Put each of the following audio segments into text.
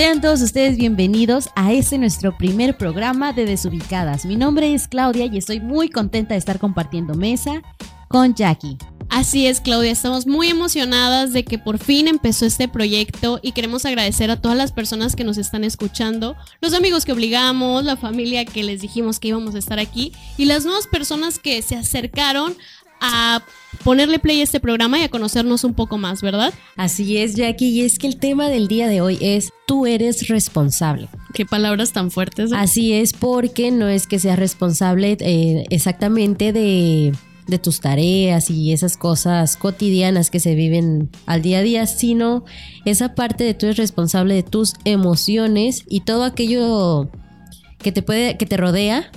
Sean todos ustedes bienvenidos a este nuestro primer programa de Desubicadas. Mi nombre es Claudia y estoy muy contenta de estar compartiendo mesa con Jackie. Así es, Claudia, estamos muy emocionadas de que por fin empezó este proyecto y queremos agradecer a todas las personas que nos están escuchando, los amigos que obligamos, la familia que les dijimos que íbamos a estar aquí y las nuevas personas que se acercaron a ponerle play a este programa y a conocernos un poco más, ¿verdad? Así es, Jackie, y es que el tema del día de hoy es tú eres responsable. Qué palabras tan fuertes. Así es, porque no es que seas responsable eh, exactamente de, de tus tareas y esas cosas cotidianas que se viven al día a día, sino esa parte de tú eres responsable de tus emociones y todo aquello que te puede, que te rodea,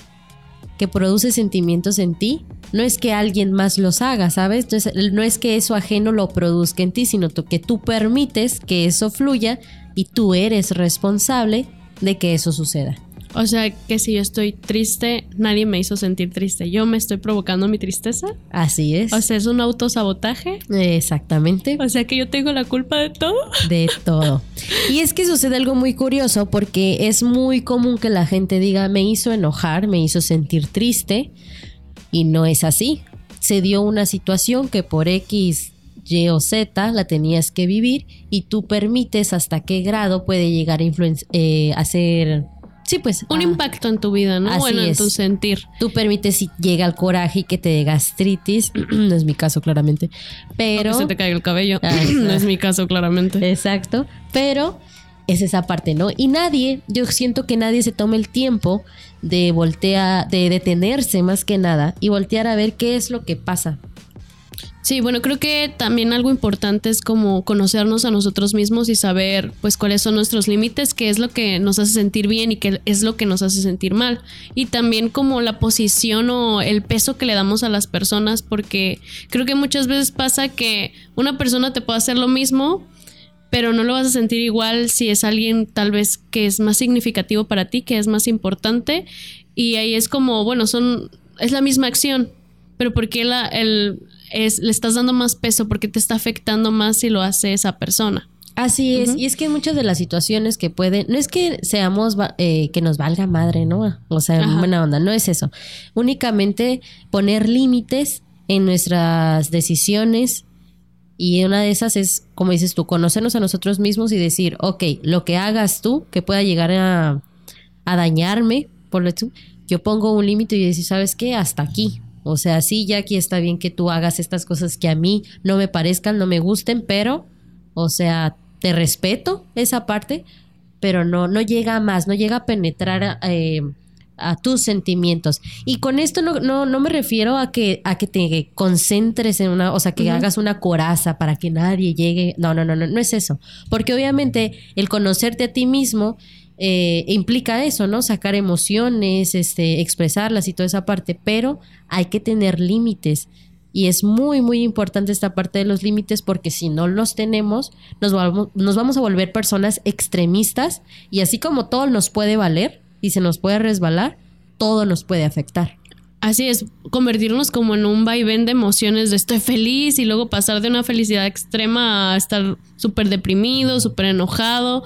que produce sentimientos en ti no es que alguien más los haga, ¿sabes? Entonces, no es que eso ajeno lo produzca en ti, sino que tú permites que eso fluya y tú eres responsable de que eso suceda. O sea, que si yo estoy triste, nadie me hizo sentir triste. Yo me estoy provocando mi tristeza. Así es. O sea, es un autosabotaje. Exactamente. O sea, que yo tengo la culpa de todo. De todo. Y es que sucede algo muy curioso porque es muy común que la gente diga, me hizo enojar, me hizo sentir triste y no es así. Se dio una situación que por X, Y o Z la tenías que vivir y tú permites hasta qué grado puede llegar a eh, hacer Sí, pues. Un impacto en tu vida, ¿no? bueno, en tu sentir. Tú permites si llega el coraje y que te dé gastritis. no es mi caso, claramente. Pero. que se te caiga el cabello. no es mi caso, claramente. Exacto. Pero es esa parte, ¿no? Y nadie, yo siento que nadie se toma el tiempo de voltear, de detenerse más que nada y voltear a ver qué es lo que pasa. Sí, bueno, creo que también algo importante es como conocernos a nosotros mismos y saber pues cuáles son nuestros límites, qué es lo que nos hace sentir bien y qué es lo que nos hace sentir mal. Y también como la posición o el peso que le damos a las personas, porque creo que muchas veces pasa que una persona te puede hacer lo mismo, pero no lo vas a sentir igual si es alguien tal vez que es más significativo para ti, que es más importante. Y ahí es como, bueno, son, es la misma acción, pero ¿por qué la, el, es, le estás dando más peso? porque te está afectando más si lo hace esa persona? Así es, y es que muchas de las situaciones que pueden, no es que seamos, eh, que nos valga madre, ¿no? O sea, buena onda, no es eso. Únicamente poner límites en nuestras decisiones y una de esas es, como dices tú, conocernos a nosotros mismos y decir, ok, lo que hagas tú que pueda llegar a, dañarme, por lo tú, yo pongo un límite y decir, ¿sabes qué? Hasta aquí. O sea, sí, ya aquí está bien que tú hagas estas cosas que a mí no me parezcan, no me gusten, pero, o sea, te respeto esa parte, pero no, no llega a más, no llega a penetrar eh, a tus sentimientos. Y con esto no, no, no, me refiero a que, a que te concentres en una, o sea, que hagas una coraza para que nadie llegue. No, no, no, no, no es eso. Porque obviamente el conocerte a ti mismo eh, implica eso, ¿no? Sacar emociones, este, expresarlas y toda esa parte, pero hay que tener límites. Y es muy, muy importante esta parte de los límites porque si no los tenemos, nos vamos, nos vamos a volver personas extremistas y así como todo nos puede valer, y se nos puede resbalar, todo nos puede afectar. Así es, convertirnos como en un vaivén de emociones de estoy feliz y luego pasar de una felicidad extrema a estar súper deprimido, súper enojado.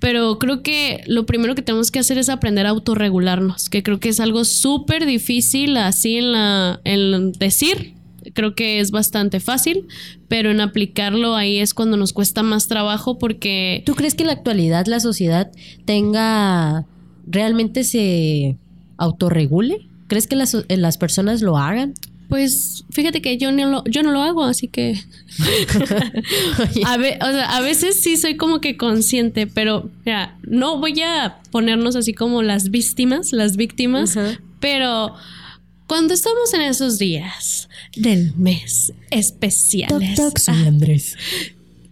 Pero creo que lo primero que tenemos que hacer es aprender a autorregularnos, que creo que es algo súper difícil así en la en decir. Creo que es bastante fácil, pero en aplicarlo ahí es cuando nos cuesta más trabajo porque... ¿Tú crees que en la actualidad la sociedad tenga realmente se autorregule? ¿Crees que las, eh, las personas lo hagan? Pues fíjate que yo no lo, yo no lo hago, así que a, veces sí soy como que consciente, pero no voy a ponernos así como las víctimas, las víctimas, pero cuando estamos en esos días del mes especiales, Andrés.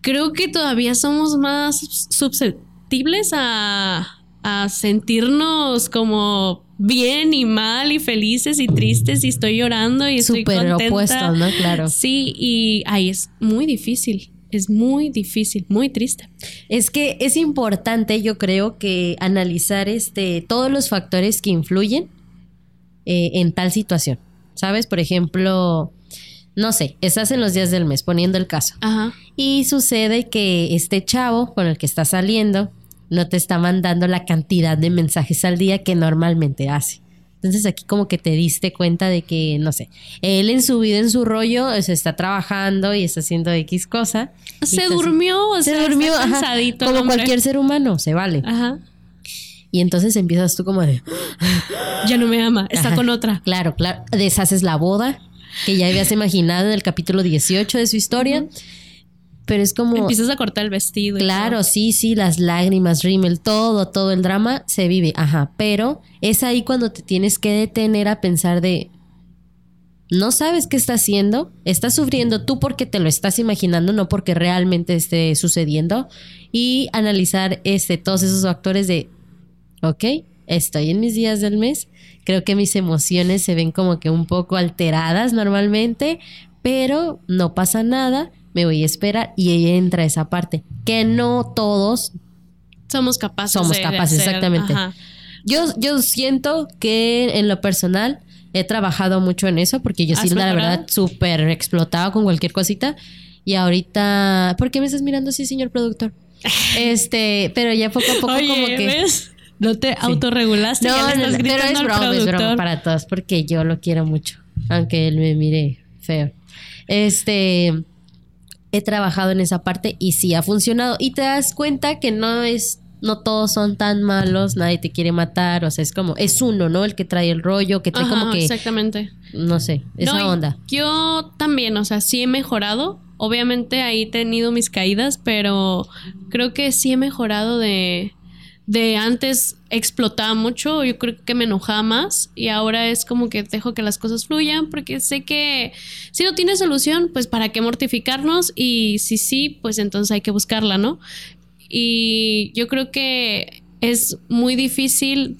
creo que todavía somos más susceptibles a a sentirnos como bien y mal y felices y tristes y estoy llorando y estoy Súper opuesto, ¿no? Claro. Sí, y ahí es muy difícil. Es muy difícil, muy triste. Es que es importante, yo creo, que analizar este, todos los factores que influyen eh, en tal situación. ¿Sabes? Por ejemplo, no sé, estás en los días del mes, poniendo el caso. Ajá. Y sucede que este chavo con el que está saliendo no te está mandando la cantidad de mensajes al día que normalmente hace. Entonces aquí como que te diste cuenta de que, no sé, él en su vida, en su rollo, se está trabajando y está haciendo X cosa. Se durmió, o se durmió, cansadito. como cualquier ser humano, se vale. Ajá. Y entonces empiezas tú como de... Ya no me ama, está con otra. Claro, claro. Deshaces la boda que ya habías imaginado en el capítulo 18 de su historia. Pero es como. Empiezas a cortar el vestido. Claro, sí, sí, las lágrimas, rímel, todo, todo el drama se vive. Ajá. Pero es ahí cuando te tienes que detener a pensar de. No sabes qué está haciendo, estás sufriendo tú porque te lo estás imaginando, no porque realmente esté sucediendo. Y analizar este, todos esos factores de. Ok, estoy en mis días del mes. Creo que mis emociones se ven como que un poco alteradas normalmente, pero no pasa nada me voy a esperar y ahí entra esa parte, que no todos somos capaces. Somos capaces, exactamente. Yo, yo siento que en lo personal he trabajado mucho en eso porque yo sí, la verdad, súper explotado con cualquier cosita. Y ahorita, ¿por qué me estás mirando así, señor productor? Este, pero ya poco a poco como que... No te autorregulaste. No, ya no, no, pero es broma, es broma para todos porque yo lo quiero mucho, aunque él me mire feo. Este, he trabajado en esa parte y sí ha funcionado. Y te das cuenta que no es, no todos son tan malos, nadie te quiere matar, o sea, es como, es uno, ¿no? El que trae el rollo, que trae como que... Exactamente. No sé, esa onda. Yo también, o sea, sí he mejorado. Obviamente ahí he tenido mis caídas, pero creo que sí he mejorado de de antes explotaba mucho, yo creo que me enojaba más y ahora es como que dejo que las cosas fluyan porque sé que si no tiene solución, pues para qué mortificarnos y si sí, pues entonces hay que buscarla, ¿no? Y yo creo que es muy difícil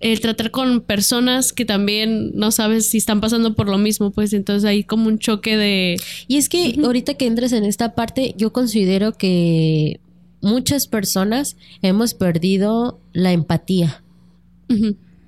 el tratar con personas que también no sabes si están pasando por lo mismo, pues entonces hay como un choque de... Y es que ahorita que entres en esta parte, yo considero que muchas personas hemos perdido la empatía.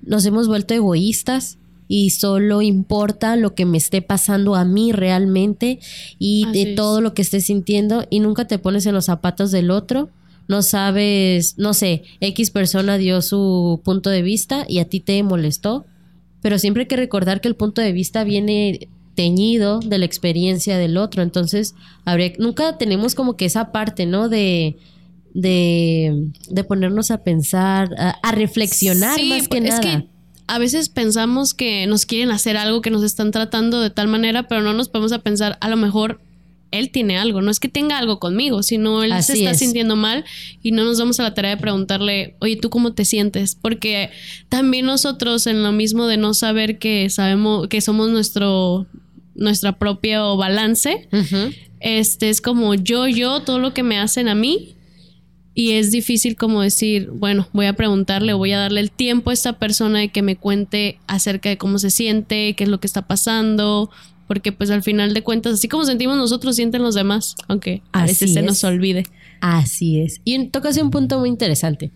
Nos hemos vuelto egoístas y solo importa lo que me esté pasando a mí realmente y de todo lo que esté sintiendo y nunca te pones en los zapatos del otro. No sabes, no sé, X persona dio su punto de vista y a ti te molestó, pero siempre hay que recordar que el punto de vista viene teñido de la experiencia del otro, entonces habría, nunca tenemos como que esa parte, ¿no? De, de, de ponernos a pensar, a, reflexionar más que nada. que a veces pensamos que nos quieren hacer algo, que nos están tratando de tal manera, pero no nos podemos a pensar, a lo mejor él tiene algo, no es que tenga algo conmigo, sino él se está sintiendo mal y no nos vamos a la tarea de preguntarle, oye, ¿tú cómo te sientes? Porque también nosotros en lo mismo de no saber que sabemos que somos nuestro nuestra propio balance, este es como yo, yo, todo lo que me hacen a mí, y es difícil como decir, bueno, voy a preguntarle, voy a darle el tiempo a esta persona de que me cuente acerca de cómo se siente, qué es lo que está pasando, porque pues al final de cuentas, así como sentimos nosotros, sienten los demás, aunque a veces se nos olvide. Así es. Y tocas un punto muy interesante.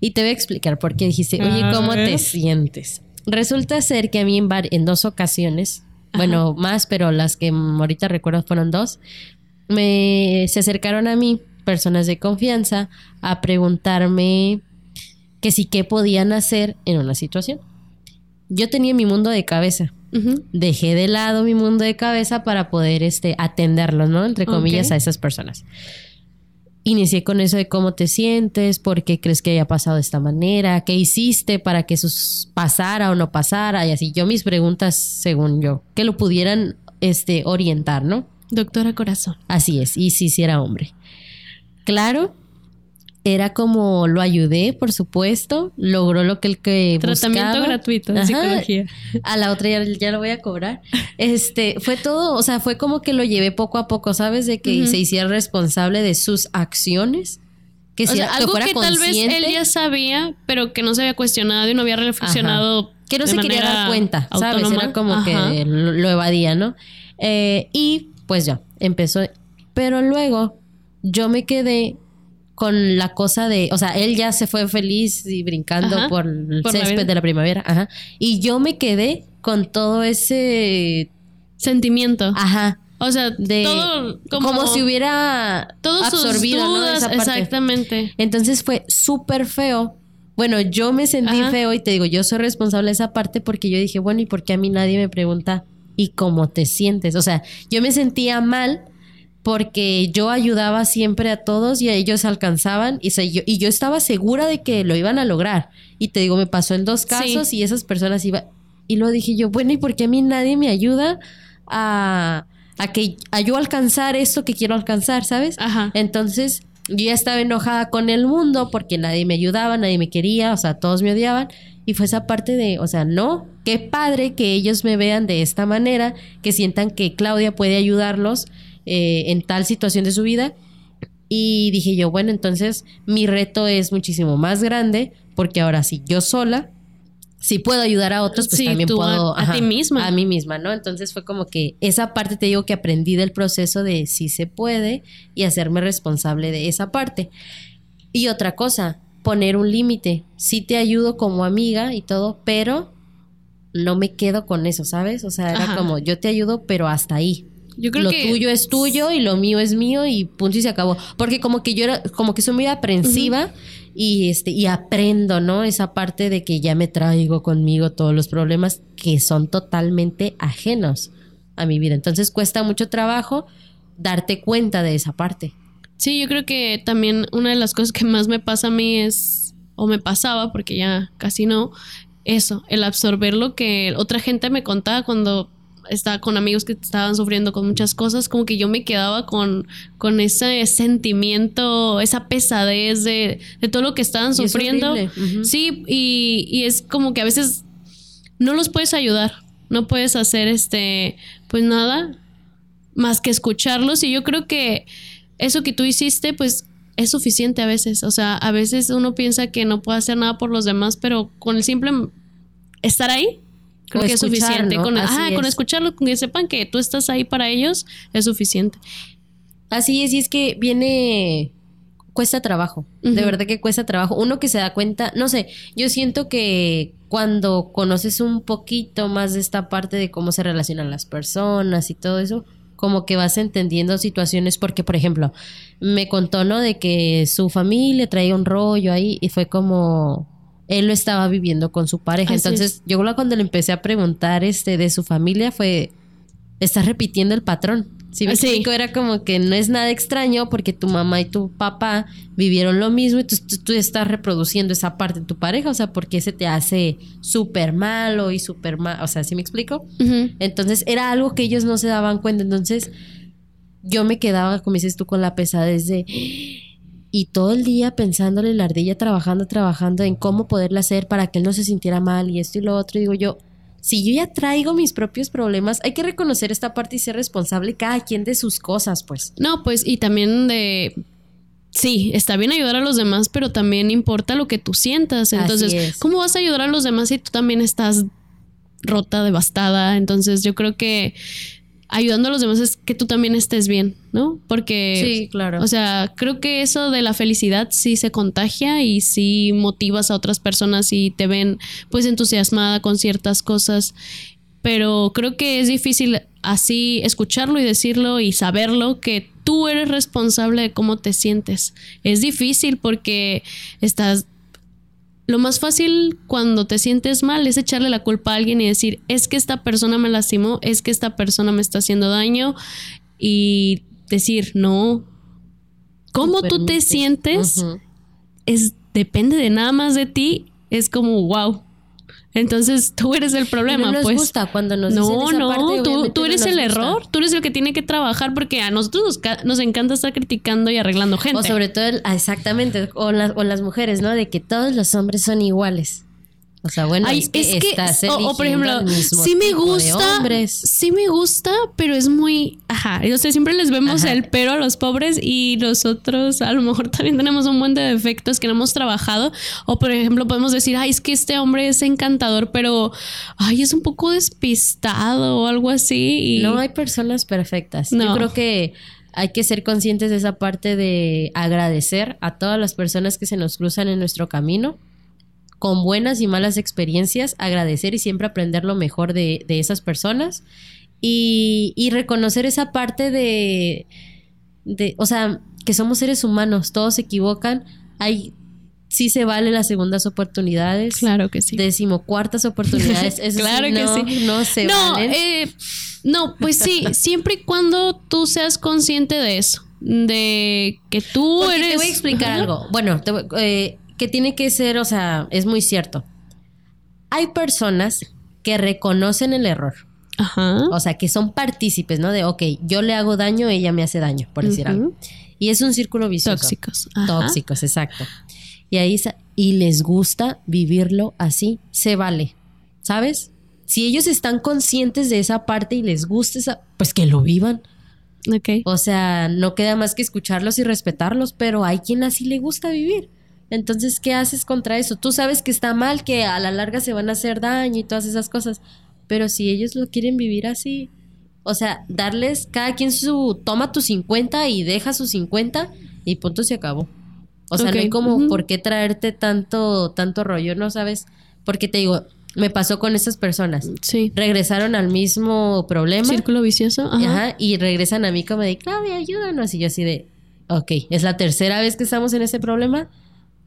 Y te voy a explicar por qué dijiste, oye, ¿cómo te sientes? Resulta ser que a mí en, en dos ocasiones, bueno, más, pero las que ahorita recuerdo fueron dos, me se acercaron a mí personas de confianza a preguntarme que sí qué podían hacer en una situación. Yo tenía mi mundo de cabeza. Dejé de lado mi mundo de cabeza para poder este, atenderlo, ¿no? Entre comillas, a esas personas. Inicié con eso de cómo te sientes, por qué crees que haya pasado de esta manera, qué hiciste para que eso pasara o no pasara, y así. Yo mis preguntas, según yo, que lo pudieran este, orientar, ¿no? Doctora Corazón. Así es, y si sí, era hombre claro. Era como lo ayudé, por supuesto. Logró lo que el que Tratamiento gratuito de psicología. A la otra ya, lo voy a cobrar. Este, fue todo, o sea, fue como que lo llevé poco a poco, ¿sabes? De que se hiciera responsable de sus acciones. Que, sea, algo que, tal vez él ya sabía, pero que no se había cuestionado y no había reflexionado. Que no se quería dar cuenta, ¿sabes? Era como que lo, evadía, ¿no? Eh, y pues ya, empezó. Pero luego yo me quedé con la cosa de, o sea, él ya se fue feliz y brincando por el césped de la primavera, ajá, y yo me quedé con todo ese sentimiento. Ajá. O sea, de todo como, si hubiera todos absorbido sus ¿no? esa parte. exactamente. Entonces fue súper feo. Bueno, yo me sentí Ajá. feo y te digo, yo soy responsable de esa parte porque yo dije, bueno, ¿y por qué a mí nadie me pregunta y cómo te sientes? O sea, yo me sentía mal porque yo ayudaba siempre a todos y a ellos alcanzaban y, se- yo, y yo estaba segura de que lo iban a lograr. Y te digo, me pasó en dos casos y esas personas iban... Y luego dije yo, bueno, ¿y por qué a mí nadie me ayuda a, a que a yo alcanzar esto que quiero alcanzar, ¿sabes? Ajá. Entonces, yo ya estaba enojada con el mundo porque nadie me ayudaba, nadie me quería, o sea, todos me odiaban. Y fue esa parte de, o sea, no, qué padre que ellos me vean de esta manera, que sientan que Claudia puede ayudarlos eh, en tal situación de su vida. Y dije yo, bueno, entonces mi reto es muchísimo más grande porque ahora sí, yo sola, si puedo ayudar a otros, pues Sí, también tú a- puedo... a ti misma. A mí misma, ¿no? Entonces fue como que esa parte te digo que aprendí del proceso de si se puede y hacerme responsable de esa parte. Y otra cosa, poner un límite. Sí te ayudo como amiga y todo, pero no me quedo con eso, ¿sabes? O sea, era Ajá. como yo te ayudo, pero hasta ahí. Yo creo lo que tuyo es tuyo y lo mío es mío y punto y se acabó. Porque como que yo era, como que soy muy aprensiva y este, y aprendo, ¿no? Esa parte de que ya me traigo conmigo todos los problemas que son totalmente ajenos a mi vida. Entonces cuesta mucho trabajo darte cuenta de esa parte. Sí, yo creo que también una de las cosas que más me pasa a mí es, o me pasaba, porque ya casi no, eso, el absorber lo que otra gente me contaba cuando estaba con amigos que estaban sufriendo con muchas cosas, como que yo me quedaba con, con ese sentimiento, esa pesadez de, de todo lo que estaban es sufriendo. Sí, y, y es como que a veces no los puedes ayudar, no puedes hacer este, pues nada, más que escucharlos. Y yo creo que eso que tú hiciste, pues es suficiente a veces. O sea, a veces uno piensa que no puede hacer nada por los demás, pero con el simple estar ahí, creo que es suficiente. Con, ajá, con es. escucharlo, con que sepan que tú estás ahí para ellos, es suficiente. Así es, y es que viene, cuesta trabajo, de verdad que cuesta trabajo. Uno que se da cuenta, no sé, yo siento que cuando conoces un poquito más de esta parte de cómo se relacionan las personas y todo eso, como que vas entendiendo situaciones, porque por ejemplo, me contó, ¿no? De que su familia traía un rollo ahí y fue como... Él lo estaba viviendo con su pareja. Así Entonces, yo cuando le empecé a preguntar este de su familia fue, estás repitiendo el patrón. ¿Sí me Ah, sí. explico? Era como que no es nada extraño porque tu mamá y tu papá vivieron lo mismo y tú, tú- tú estás reproduciendo esa parte de tu pareja. O sea, porque se te hace súper malo y súper mal. O sea, ¿sí me explico? Entonces era algo que ellos no se daban cuenta. Entonces yo me quedaba, como dices tú, con la pesadez de... Y todo el día pensándole la ardilla, trabajando, trabajando en cómo poderla hacer para que él no se sintiera mal y esto y lo otro. Y digo yo, si yo ya traigo mis propios problemas, hay que reconocer esta parte y ser responsable cada quien de sus cosas, pues. No, pues, y también de. Sí, está bien ayudar a los demás, pero también importa lo que tú sientas. Entonces, es. ¿cómo vas a ayudar a los demás si tú también estás rota, devastada? Entonces, yo creo que ayudando a los demás es que tú también estés bien, ¿no? Porque. claro. O sea, creo que eso de la felicidad sí se contagia y sí motivas a otras personas y te ven pues entusiasmada con ciertas cosas. Pero creo que es difícil así escucharlo y decirlo y saberlo que tú eres responsable de cómo te sientes. Es difícil porque estás... Lo más fácil cuando te sientes mal es echarle la culpa a alguien y decir, es que esta persona me lastimó, es que esta persona me está haciendo daño y decir, no, cómo tú te sientes es depende de nada más de ti, es como wow. Entonces tú eres el problema, no nos pues. gusta cuando nos dicen no, esa no, parte, tú, eres el gusta. error, tú eres el que tiene que trabajar porque a nosotros nos, nos encanta estar criticando y arreglando gente. O sobre todo, ah, exactamente, o las mujeres, ¿no? De que todos los hombres son iguales. O sea, bueno, Ay, es que estás o, o, por ejemplo, sí me gusta, sí me gusta, pero es muy, ajá, o sea, siempre les vemos Ajá. el pero a los pobres y nosotros a lo mejor también tenemos un buen de defectos que no hemos trabajado, o por ejemplo podemos decir, ay, es que este hombre es encantador, pero, ay, es un poco despistado o algo así. Y... No hay personas perfectas. No. Yo creo que hay que ser conscientes de esa parte de agradecer a todas las personas que se nos cruzan en nuestro camino, con buenas y malas experiencias, agradecer y siempre aprender lo mejor de, de esas personas y, y reconocer esa parte de, de, o sea, que somos seres humanos, todos se equivocan, hay sí se vale las segundas oportunidades. Claro que sí. Decimocuartas oportunidades. Eso claro sí, que sí. No se no, valen. eh, no, pues sí, siempre y cuando tú seas consciente de eso. De que tú Porque eres. Te voy a explicar Ajá. algo. Bueno, te voy- eh, que tiene que ser, o sea, es muy cierto. Hay personas que reconocen el error. Ajá. O sea, que son partícipes, ¿no? De, ok, yo le hago daño, ella me hace daño, por decir algo. Y es un círculo vicioso. Tóxicos. Ajá. Tóxicos, exacto. Y ahí y les gusta vivirlo así, se vale. ¿Sabes? Si ellos están conscientes de esa parte y les gusta esa, pues que lo vivan. Ok. O sea, no queda más que escucharlos y respetarlos, pero hay quien así le gusta vivir. Entonces, ¿qué haces contra eso? Tú sabes que está mal, que a la larga se van a hacer daño y todas esas cosas, pero si ellos lo quieren vivir así, o sea, darles cada quien su, toma tu 50 y deja sus 50 y punto se acabó. O sea, no hay como por qué traerte tanto, tanto rollo, ¿no sabes? Porque te digo, me pasó con estas personas. Sí. Regresaron al mismo problema. Círculo vicioso. Ajá. Ajá, y regresan a mí como de, Claudia, ayúdanos. Y yo así de, ok, ¿es la tercera vez que estamos en ese problema?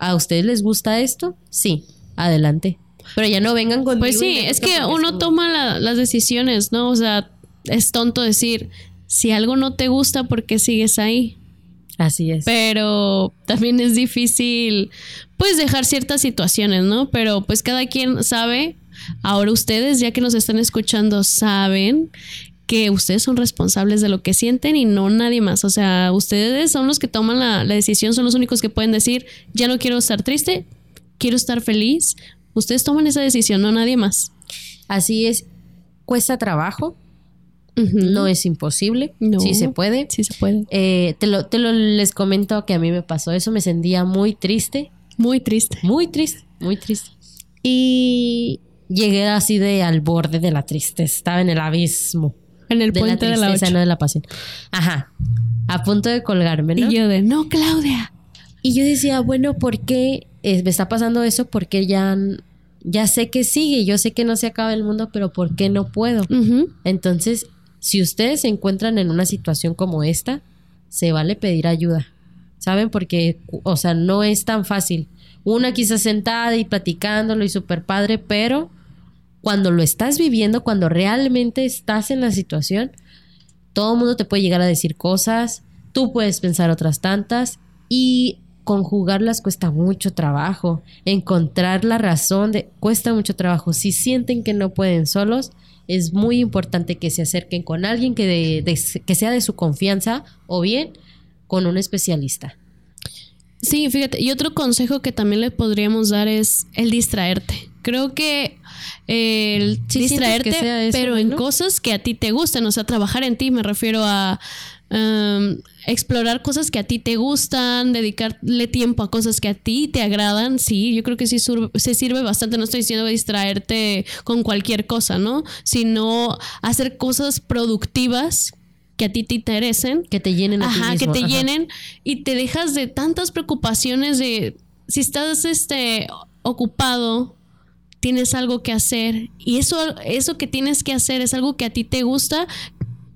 ¿A ustedes les gusta esto? Sí, adelante. Pero ya no vengan conmigo. Pues sí, es que uno toma la- las decisiones, ¿no? O sea, es tonto decir, si algo no te gusta, ¿por qué sigues ahí? Así es. Pero también es difícil, pues, dejar ciertas situaciones, ¿no? Pero pues cada quien sabe, ahora ustedes, ya que nos están escuchando, saben que ustedes son responsables de lo que sienten y no nadie más. O sea, ustedes son los que toman la, la decisión, son los únicos que pueden decir, ya no quiero estar triste, quiero estar feliz. Ustedes toman esa decisión, no nadie más. Así es. Cuesta trabajo, no es imposible. No. Sí se puede. Sí se puede. Eh, te, lo, te lo les comento que a mí me pasó eso. Me sentía muy triste. Muy triste. Muy triste, muy triste. Y llegué así de al borde de la tristeza. Estaba en el abismo. En el de la puente de la de pasión. Ajá. A punto de colgarme, ¿no? Y yo de, no, Claudia. Y yo decía, bueno, ¿por qué eh, me está pasando eso? Porque ya, ya sé que sigue, yo sé que no se acaba el mundo, pero ¿por qué no puedo? Entonces, si ustedes se encuentran en una situación como esta, se vale pedir ayuda. ¿Saben? Porque, o sea, no es tan fácil. Una quizás sentada y platicándolo y súper padre, pero cuando lo estás viviendo, cuando realmente estás en la situación, todo el mundo te puede llegar a decir cosas, tú puedes pensar otras tantas y conjugarlas cuesta mucho trabajo. Encontrar la razón de cuesta mucho trabajo. Si sienten que no pueden solos, es muy importante que se acerquen con alguien que, que sea de su confianza o bien con un especialista. Sí, fíjate, y otro consejo que también le podríamos dar es el distraerte. Creo que el Sí, distraerte, que eso, pero en cosas que a ti te gustan, o sea, trabajar en ti, me refiero a um, explorar cosas que a ti te gustan, dedicarle tiempo a cosas que a ti te agradan, sí, yo creo que sí sur- se sirve bastante, no estoy diciendo distraerte con cualquier cosa, ¿no? Sino hacer cosas productivas que a ti te interesen Que te llenen a ti Ajá, que mismo. te Ajá. llenen y te dejas de tantas preocupaciones de si estás este ocupado, tienes algo que hacer y eso eso que tienes que hacer es algo que a ti te gusta.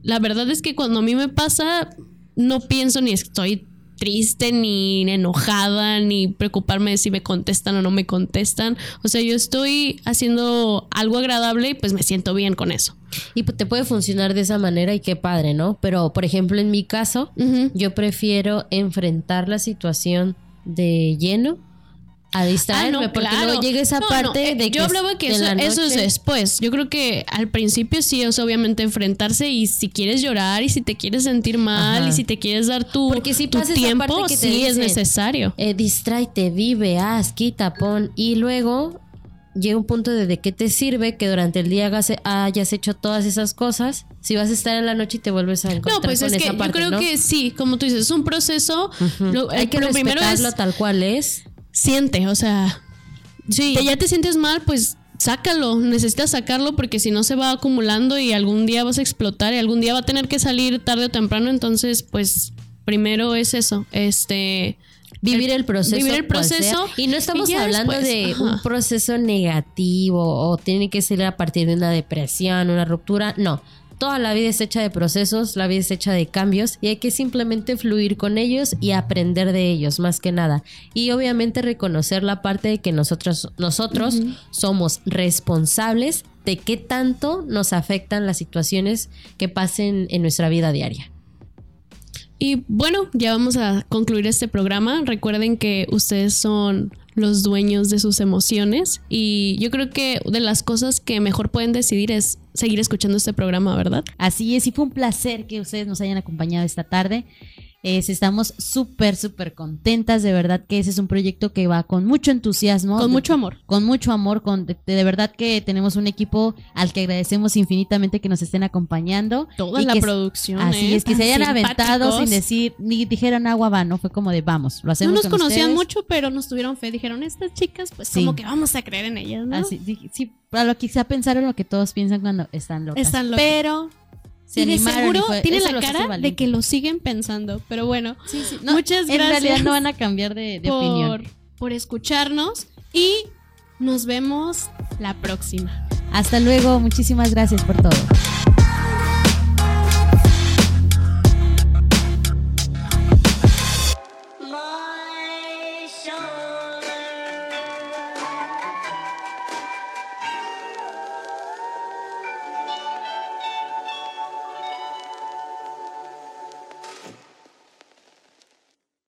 La verdad es que cuando a mí me pasa no pienso ni estoy triste ni enojada ni preocuparme de si me contestan o no me contestan. O sea, yo estoy haciendo algo agradable y pues me siento bien con eso. Y pues, te puede funcionar de esa manera y qué padre, ¿no? Pero, por ejemplo, en mi caso, yo prefiero enfrentar la situación de lleno a distraerme, Ah, no, porque claro. luego llega esa No, parte no, eh, de que yo hablaba que eso, eso es después. Yo creo que al principio sí es obviamente enfrentarse y si quieres llorar y si te quieres sentir mal Ajá. y si te quieres dar tu, Porque tu tiempo, sí es necesario. eh, distráete, vive, haz, quita, pon. Y luego llega un punto de, de qué te sirve que durante el día hagas- hayas hecho todas esas cosas si vas a estar en la noche y te vuelves a encontrar No, pues con es que yo creo ¿no? que sí, como tú dices, es un proceso. Lo, Hay el- que lo primero es tal cual es. Siente, o sea, Sí. que ya te sientes mal, pues sácalo, necesitas sacarlo porque si no se va acumulando y algún día vas a explotar y algún día va a tener que salir tarde o temprano, entonces pues primero es eso, este Vivir el proceso. vivir el sea. proceso Y no estamos y hablando después, de ajá. un proceso negativo o tiene que ser a partir de una depresión, una ruptura. No. Toda la vida es hecha de procesos, la vida es hecha de cambios y hay que simplemente fluir con ellos y aprender de ellos más que nada. Y obviamente reconocer la parte de que nosotros, nosotros somos responsables de qué tanto nos afectan las situaciones que pasen en nuestra vida diaria. Y bueno, ya vamos a concluir este programa. Recuerden que ustedes son los dueños de sus emociones y yo creo que de las cosas que mejor pueden decidir es seguir escuchando este programa, ¿verdad? Así es, y fue un placer que ustedes nos hayan acompañado esta tarde estamos súper, súper contentas. De verdad que ese es un proyecto que va con mucho entusiasmo. Con mucho amor. Con mucho amor. Con, de, verdad que tenemos un equipo al que agradecemos infinitamente que nos estén acompañando. Toda la producción. Así ¿eh? es, que se hayan aventado sin decir, ni dijeron agua va, ¿no? Fue como de vamos, lo hacemos. No nos conocían mucho, pero nos tuvieron fe. Dijeron, estas chicas, pues como que vamos a creer en ellas, ¿no? Así, sí, para lo que quizá pensaron lo que todos piensan cuando están locas. Están locas. Pero y de seguro tiene la cara de que lo siguen pensando. Pero bueno, muchas gracias. En realidad no van a cambiar de, por, opinión. Por escucharnos y nos vemos la próxima. Hasta luego, muchísimas gracias por todo.